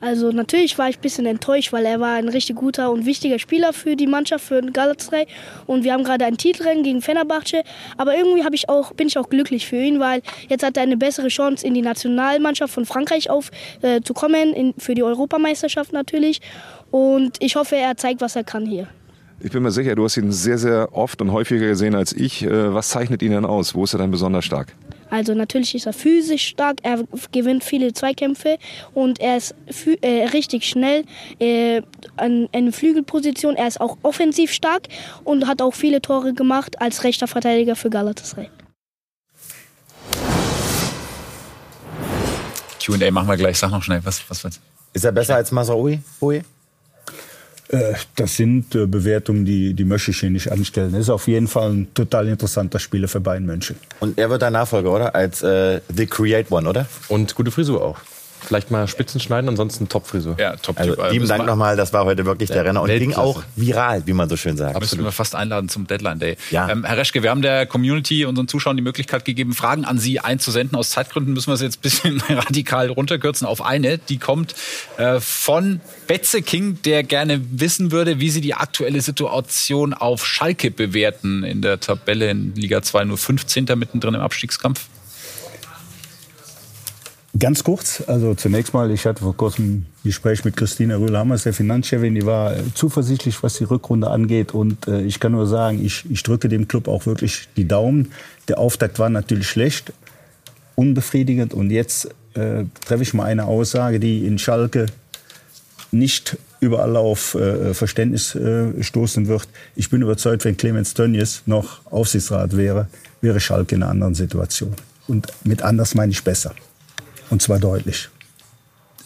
Also natürlich war ich ein bisschen enttäuscht, weil er war ein richtig guter und wichtiger Spieler für die Mannschaft, für Galatasaray. Und wir haben gerade ein Titelrennen gegen Fenerbahce. Aber irgendwie ich auch, bin ich auch glücklich für ihn, weil jetzt hat er eine bessere Chance, in die Nationalmannschaft von Frankreich auf, äh, für die Europameisterschaft natürlich. Und ich hoffe, er zeigt, was er kann hier. Ich bin mir sicher, du hast ihn sehr, sehr oft und häufiger gesehen als ich. Äh, was zeichnet ihn denn aus? Wo ist er denn besonders stark? Also natürlich ist er physisch stark, er gewinnt viele Zweikämpfe und er ist äh, richtig schnell äh, an eine Flügelposition. Er ist auch offensiv stark und hat auch viele Tore gemacht als rechter Verteidiger für Galatasaray. Q&A machen wir gleich. Sag noch schnell, was, was, was. Ist er besser als Masaoui? Äh, das sind äh, Bewertungen, die, die möchte ich hier nicht anstellen. Das ist auf jeden Fall ein total interessanter Spieler für Bayern München. Und er wird dein Nachfolger, oder? Als äh, The Create One, oder? Und gute Frisur auch. Vielleicht mal Spitzen schneiden, ansonsten Top-Frisur. Ja, top Also, lieben Dank nochmal, das war heute wirklich der Renner und ging auch viral, wie man so schön sagt. Müssen wir fast einladen zum Deadline Day. Ja. Ähm, Herr Reschke, wir haben der Community, unseren Zuschauern die Möglichkeit gegeben, Fragen an Sie einzusenden. Aus Zeitgründen müssen wir es jetzt ein bisschen radikal runterkürzen auf eine. Die kommt äh, von Betze King, der gerne wissen würde, wie Sie die aktuelle Situation auf Schalke bewerten in der Tabelle in Liga 2, nur 15. mittendrin im Abstiegskampf. Ganz kurz, also zunächst mal, ich hatte vor kurzem ein Gespräch mit Christina Rühl-Hammers, der Finanzchefin, die war äh, zuversichtlich, was die Rückrunde angeht. Und äh, ich kann nur sagen, ich, ich drücke dem Club auch wirklich die Daumen. Der Auftakt war natürlich schlecht, unbefriedigend. Und jetzt äh, treffe ich mal eine Aussage, die in Schalke nicht überall auf äh, Verständnis äh, stoßen wird. Ich bin überzeugt, wenn Clemens Tönnies noch Aufsichtsrat wäre, wäre Schalke in einer anderen Situation. Und mit anders meine ich besser. Und zwar deutlich.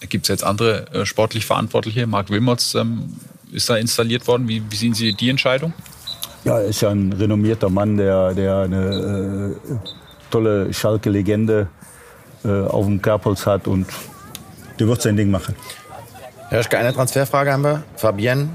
Gibt es jetzt andere äh, sportlich Verantwortliche? Marc Wilmots ähm, ist da installiert worden. Wie, wie, sehen Sie die Entscheidung? Ja, er ist ja ein renommierter Mann, der, der eine äh, tolle Schalke-Legende äh, auf dem Kerbholz hat und der wird sein Ding machen. Herr Reschke, eine Transferfrage haben wir. Fabienne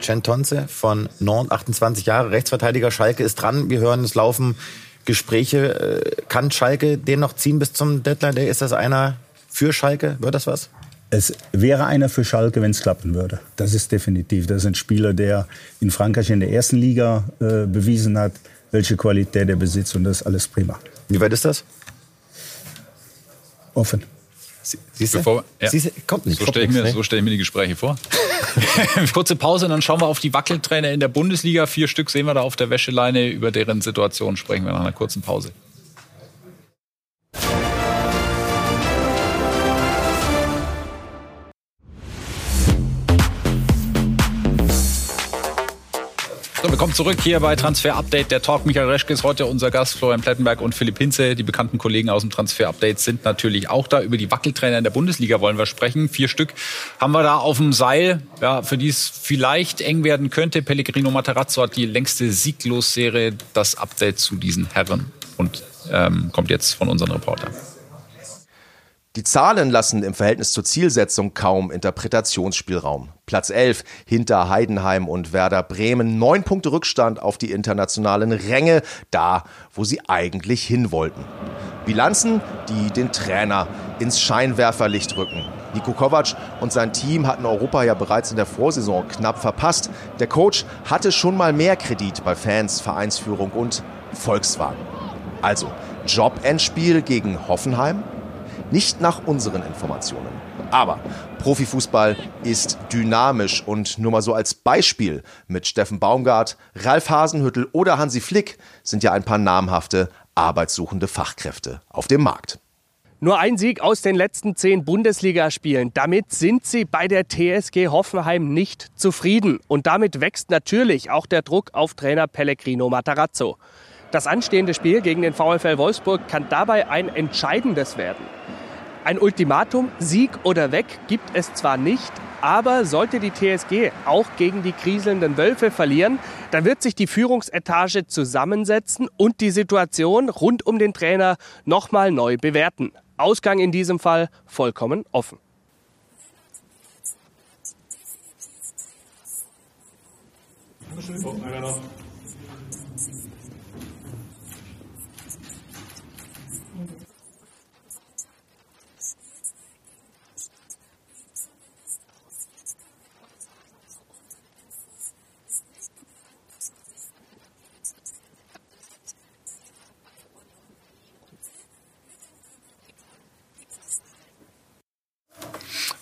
Centonze von Nantes, 28 Jahre, Rechtsverteidiger Schalke ist dran. Wir hören es laufen Gespräche. Äh, kann Schalke den noch ziehen bis zum Deadline Day? Ist das einer für Schalke? Wird das was? Es wäre einer für Schalke, wenn es klappen würde. Das ist definitiv. Das ist ein Spieler, der in Frankreich in der ersten Liga äh, bewiesen hat, welche Qualität er besitzt und das ist alles prima. Wie weit ist das? Offen. Siehst du? Bevor, ja. Siehst du? Kommt nicht. So stelle ich, mir- ne? so stell ich mir die Gespräche vor. Kurze Pause, dann schauen wir auf die Wackeltrainer in der Bundesliga. Vier Stück sehen wir da auf der Wäscheleine. Über deren Situation sprechen wir nach einer kurzen Pause. Willkommen zurück hier bei Transfer Update. Der Talk Michael Reschke ist heute unser Gast. Florian Plettenberg und Philipp Hinze, die bekannten Kollegen aus dem Transfer Update, sind natürlich auch da. Über die Wackeltrainer in der Bundesliga wollen wir sprechen. Vier Stück haben wir da auf dem Seil, ja, für die es vielleicht eng werden könnte. Pellegrino Matarazzo hat die längste Sieglosserie. Das Update zu diesen Herren und ähm, kommt jetzt von unseren Reportern. Die Zahlen lassen im Verhältnis zur Zielsetzung kaum Interpretationsspielraum. Platz 11 hinter Heidenheim und Werder Bremen. Neun Punkte Rückstand auf die internationalen Ränge, da wo sie eigentlich hin wollten. Bilanzen, die den Trainer ins Scheinwerferlicht rücken. Niko Kovac und sein Team hatten Europa ja bereits in der Vorsaison knapp verpasst. Der Coach hatte schon mal mehr Kredit bei Fans, Vereinsführung und Volkswagen. Also Job-Endspiel gegen Hoffenheim? Nicht nach unseren Informationen. Aber Profifußball ist dynamisch und nur mal so als Beispiel mit Steffen Baumgart, Ralf Hasenhüttel oder Hansi Flick sind ja ein paar namhafte arbeitssuchende Fachkräfte auf dem Markt. Nur ein Sieg aus den letzten zehn Bundesligaspielen. Damit sind sie bei der TSG Hoffenheim nicht zufrieden. Und damit wächst natürlich auch der Druck auf Trainer Pellegrino Matarazzo. Das anstehende Spiel gegen den VfL Wolfsburg kann dabei ein entscheidendes werden. Ein Ultimatum, Sieg oder weg, gibt es zwar nicht, aber sollte die TSG auch gegen die kriselnden Wölfe verlieren, dann wird sich die Führungsetage zusammensetzen und die Situation rund um den Trainer nochmal neu bewerten. Ausgang in diesem Fall vollkommen offen. Einer noch.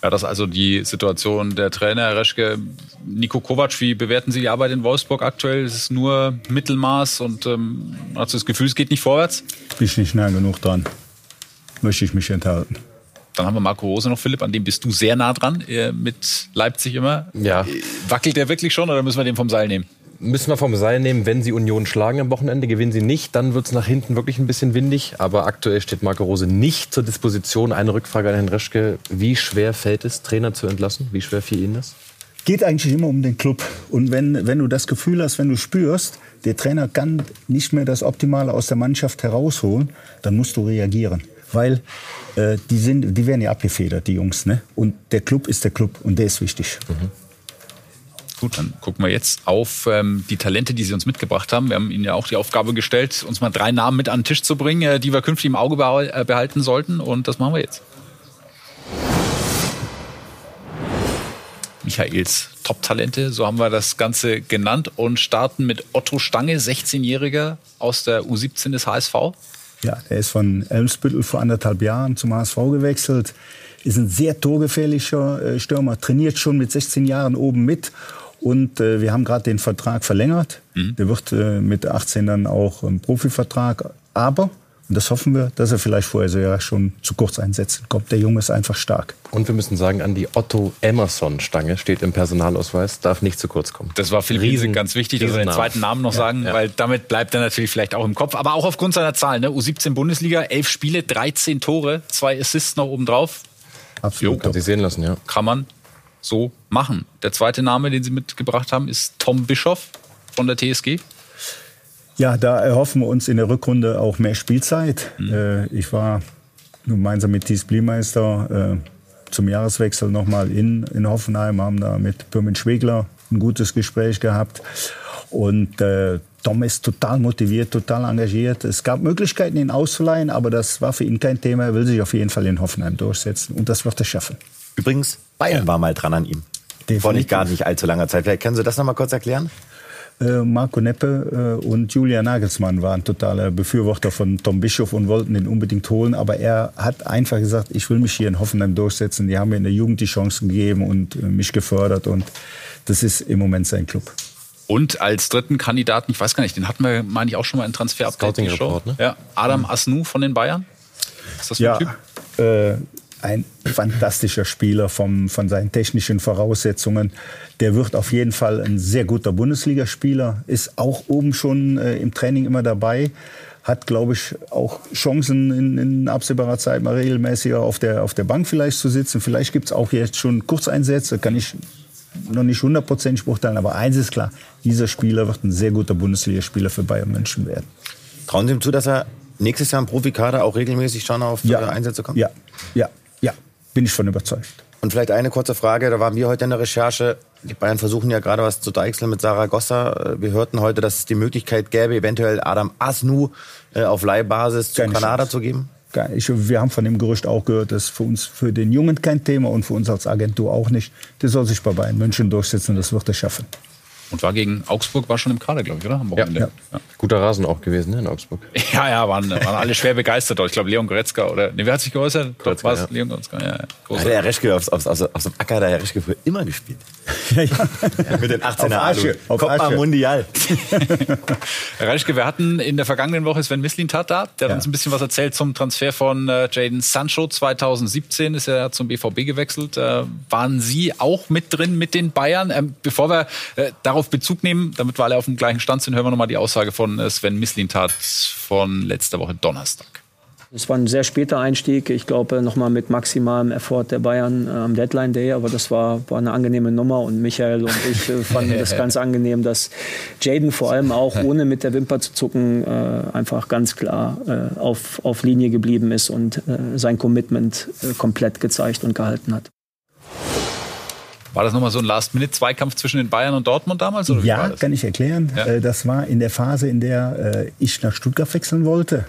Ja, das ist also die Situation der Trainer, Herr Reschke. Nico Kovac, wie bewerten Sie die Arbeit in Wolfsburg aktuell? Ist es nur Mittelmaß und ähm, hast du das Gefühl, es geht nicht vorwärts? Bin ich nicht nah genug dran. Möchte ich mich enthalten. Dann haben wir Marco Rose noch, Philipp, an dem bist du sehr nah dran, mit Leipzig immer. Ja. Wackelt der wirklich schon oder müssen wir den vom Seil nehmen? Müssen wir vom Seil nehmen, wenn sie Union schlagen am Wochenende. Gewinnen sie nicht, dann wird es nach hinten wirklich ein bisschen windig. Aber aktuell steht Marco Rose nicht zur Disposition. Eine Rückfrage an Herrn Reschke. Wie schwer fällt es, Trainer zu entlassen? Wie schwer fiel Ihnen das? Geht eigentlich immer um den Club. Und wenn, wenn du das Gefühl hast, wenn du spürst, der Trainer kann nicht mehr das Optimale aus der Mannschaft herausholen, dann musst du reagieren. Weil äh, die, sind, die werden ja abgefedert, die Jungs. Ne? Und der Club ist der Club und der ist wichtig. Mhm. Gut, dann gucken wir jetzt auf ähm, die Talente, die Sie uns mitgebracht haben. Wir haben Ihnen ja auch die Aufgabe gestellt, uns mal drei Namen mit an den Tisch zu bringen, äh, die wir künftig im Auge äh, behalten sollten. Und das machen wir jetzt. Michaels Top-Talente, so haben wir das Ganze genannt und starten mit Otto Stange, 16-Jähriger aus der U17 des HSV. Ja, er ist von Elmsbüttel vor anderthalb Jahren zum HSV gewechselt. Ist ein sehr torgefährlicher äh, Stürmer, trainiert schon mit 16 Jahren oben mit und äh, wir haben gerade den Vertrag verlängert. Mhm. Der wird äh, mit 18 dann auch ein Profivertrag. Aber, und das hoffen wir, dass er vielleicht vorher so ja schon zu kurz einsetzen kommt. Der Junge ist einfach stark. Und wir müssen sagen, an die Otto Emerson-Stange steht im Personalausweis, darf nicht zu kurz kommen. Das war Philipp Riesen, ganz wichtig, dass wir den zweiten Namen noch ja, sagen, ja. weil damit bleibt er natürlich vielleicht auch im Kopf. Aber auch aufgrund seiner Zahlen. Ne? U17 Bundesliga, elf Spiele, 13 Tore, zwei Assists noch obendrauf. Absolut. Jo, kann sich sehen lassen, ja. Kann man so machen. Der zweite Name, den Sie mitgebracht haben, ist Tom Bischoff von der TSG. Ja, da erhoffen wir uns in der Rückrunde auch mehr Spielzeit. Mhm. Äh, ich war gemeinsam mit Thies Bliemeister äh, zum Jahreswechsel nochmal in, in Hoffenheim, haben da mit Birmin Schwegler ein gutes Gespräch gehabt. Und äh, Tom ist total motiviert, total engagiert. Es gab Möglichkeiten, ihn auszuleihen, aber das war für ihn kein Thema. Er will sich auf jeden Fall in Hoffenheim durchsetzen und das wird er schaffen. Übrigens, Bayern ja. war mal dran an ihm. Definitiv. Vor nicht gar nicht allzu langer Zeit. Vielleicht können Sie das noch mal kurz erklären? Äh, Marco Neppe äh, und Julia Nagelsmann waren totaler Befürworter von Tom Bischof und wollten ihn unbedingt holen. Aber er hat einfach gesagt, ich will mich hier in Hoffenheim durchsetzen. Die haben mir in der Jugend die Chancen gegeben und äh, mich gefördert. Und das ist im Moment sein Club. Und als dritten Kandidaten, ich weiß gar nicht, den hatten wir, meine ich, auch schon mal in transfer Scouting Report, ne? Ja, Adam Asnu von den Bayern. ist das für ja, ein Typ? Äh, ein fantastischer Spieler vom, von seinen technischen Voraussetzungen. Der wird auf jeden Fall ein sehr guter Bundesligaspieler, ist auch oben schon äh, im Training immer dabei, hat, glaube ich, auch Chancen in, in absehbarer Zeit mal regelmäßiger auf der, auf der Bank vielleicht zu sitzen. Vielleicht gibt es auch jetzt schon Kurzeinsätze, kann ich noch nicht hundertprozentig beurteilen, aber eins ist klar, dieser Spieler wird ein sehr guter Bundesligaspieler für Bayern München werden. Trauen Sie ihm zu, dass er nächstes Jahr im Profikader auch regelmäßig schon auf ja. Einsätze kommt? Ja, ja, bin ich von überzeugt. Und vielleicht eine kurze Frage, da waren wir heute in der Recherche. Die Bayern versuchen ja gerade was zu deichseln mit Saragossa. Wir hörten heute, dass es die Möglichkeit gäbe, eventuell Adam Asnu äh, auf Leihbasis zu Kanada zu geben. Ich, wir haben von dem Gerücht auch gehört, dass für uns, für den Jungen kein Thema und für uns als Agentur auch nicht. Der soll sich bei Bayern München durchsetzen, das wird er schaffen. Und war gegen Augsburg, war schon im Kader, glaube ich, oder? Am Wochenende. Ja, ja. Guter Rasen auch gewesen ne, in Augsburg. Ja, ja, waren, waren alle schwer begeistert. Ich glaube, Leon Goretzka oder. Nee, wer hat sich geäußert? Goretzka, war es ja. Leon Goretzka, ja. ja hat der Herr Reschke aufs, aufs, aufs, aufs Acker, der Herr Reschke für immer gespielt. Ja, ja. Mit den 18er Asche. Copa Mundial. Herr Reschke, wir hatten in der vergangenen Woche Sven Mislintat da. Der hat uns ein bisschen was erzählt zum Transfer von äh, Jaden Sancho. 2017 ist er zum BVB gewechselt. Äh, waren Sie auch mit drin mit den Bayern? Ähm, bevor wir äh, darauf Bezug nehmen, damit wir alle auf dem gleichen Stand sind, hören wir nochmal die Aussage von äh, Sven Mislintat von letzter Woche Donnerstag. Es war ein sehr später Einstieg. Ich glaube, nochmal mit maximalem Effort der Bayern äh, am Deadline Day. Aber das war, war eine angenehme Nummer. Und Michael und ich äh, fanden das ganz angenehm, dass Jaden vor allem auch, ohne mit der Wimper zu zucken, äh, einfach ganz klar äh, auf, auf Linie geblieben ist und äh, sein Commitment äh, komplett gezeigt und gehalten hat. War das nochmal so ein Last-Minute-Zweikampf zwischen den Bayern und Dortmund damals? ja, kann ich erklären. Ja. Das war in der Phase, in der ich nach Stuttgart wechseln wollte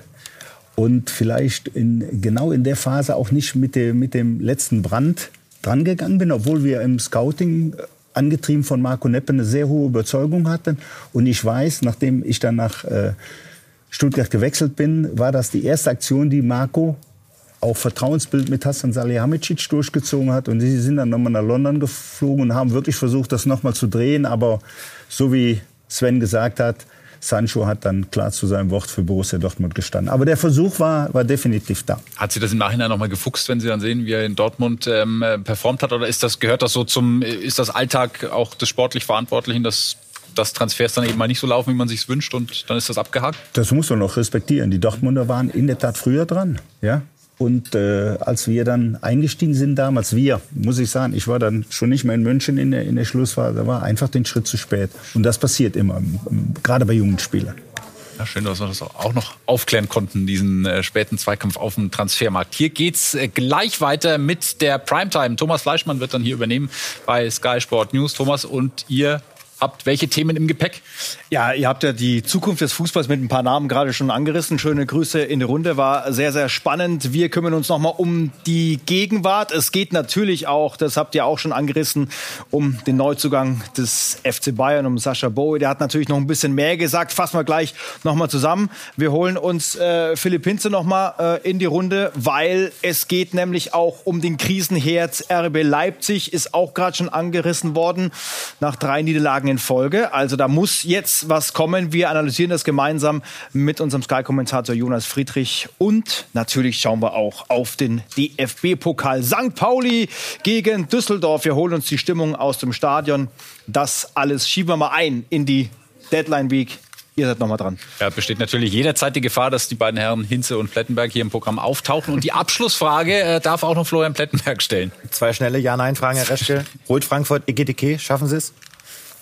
und vielleicht in, genau in der Phase auch nicht mit dem, mit dem letzten Brand drangegangen bin, obwohl wir im Scouting äh, angetrieben von Marco Neppe eine sehr hohe Überzeugung hatten. Und ich weiß, nachdem ich dann nach äh, Stuttgart gewechselt bin, war das die erste Aktion, die Marco auch Vertrauensbild mit Hassan Salihamidzic durchgezogen hat. Und sie sind dann nochmal nach London geflogen und haben wirklich versucht, das nochmal zu drehen. Aber so wie Sven gesagt hat, Sancho hat dann klar zu seinem Wort für Borussia Dortmund gestanden. Aber der Versuch war, war definitiv da. Hat Sie das im Nachhinein noch mal gefuchst, wenn Sie dann sehen, wie er in Dortmund ähm, performt hat? Oder ist das, gehört das so zum, ist das Alltag auch des sportlich Verantwortlichen, dass dass Transfers dann eben mal nicht so laufen, wie man sich wünscht und dann ist das abgehakt? Das muss man noch respektieren. Die Dortmunder waren in der Tat früher dran. Ja? Und äh, als wir dann eingestiegen sind damals, wir, muss ich sagen, ich war dann schon nicht mehr in München in der, in der Schlussphase, da war einfach den Schritt zu spät. Und das passiert immer, gerade bei jungen Spielern. Ja, schön, dass wir das auch noch aufklären konnten, diesen äh, späten Zweikampf auf dem Transfermarkt. Hier geht's äh, gleich weiter mit der Primetime. Thomas Fleischmann wird dann hier übernehmen bei Sky Sport News. Thomas, und ihr habt welche Themen im Gepäck? Ja, ihr habt ja die Zukunft des Fußballs mit ein paar Namen gerade schon angerissen. Schöne Grüße in die Runde, war sehr, sehr spannend. Wir kümmern uns nochmal um die Gegenwart. Es geht natürlich auch, das habt ihr auch schon angerissen, um den Neuzugang des FC Bayern, um Sascha Bowie. Der hat natürlich noch ein bisschen mehr gesagt. Fassen wir gleich nochmal zusammen. Wir holen uns äh, Philipp Hinze nochmal äh, in die Runde, weil es geht nämlich auch um den Krisenherz. RB Leipzig ist auch gerade schon angerissen worden nach drei Niederlagen in Folge. Also da muss jetzt was kommen. Wir analysieren das gemeinsam mit unserem Sky-Kommentator Jonas Friedrich. Und natürlich schauen wir auch auf den DFB-Pokal St. Pauli gegen Düsseldorf. Wir holen uns die Stimmung aus dem Stadion. Das alles schieben wir mal ein in die Deadline Week Ihr seid nochmal dran. Ja, besteht natürlich jederzeit die Gefahr, dass die beiden Herren Hinze und Plettenberg hier im Programm auftauchen. Und die Abschlussfrage äh, darf auch noch Florian Plettenberg stellen. Zwei schnelle Ja-Nein-Fragen, Herr Reschke. Holt Frankfurt EGTK, schaffen Sie es?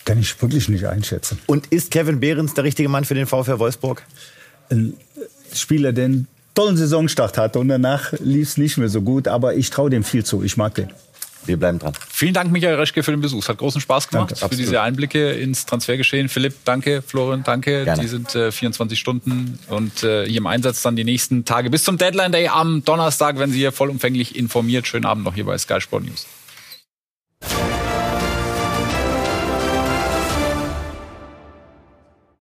Kann ich wirklich nicht einschätzen. Und ist Kevin Behrens der richtige Mann für den VfR Wolfsburg? Ein Spieler, der einen tollen Saisonstart hatte und danach lief es nicht mehr so gut, aber ich traue dem viel zu. Ich mag den. Wir bleiben dran. Vielen Dank, Michael Reschke, für den Besuch. Es hat großen Spaß gemacht danke, für absolut. diese Einblicke ins Transfergeschehen. Philipp, danke. Florian, danke. Gerne. Die sind äh, 24 Stunden und äh, hier im Einsatz dann die nächsten Tage bis zum Deadline Day am Donnerstag, wenn Sie hier vollumfänglich informiert. Schönen Abend noch hier bei Sky Sport News.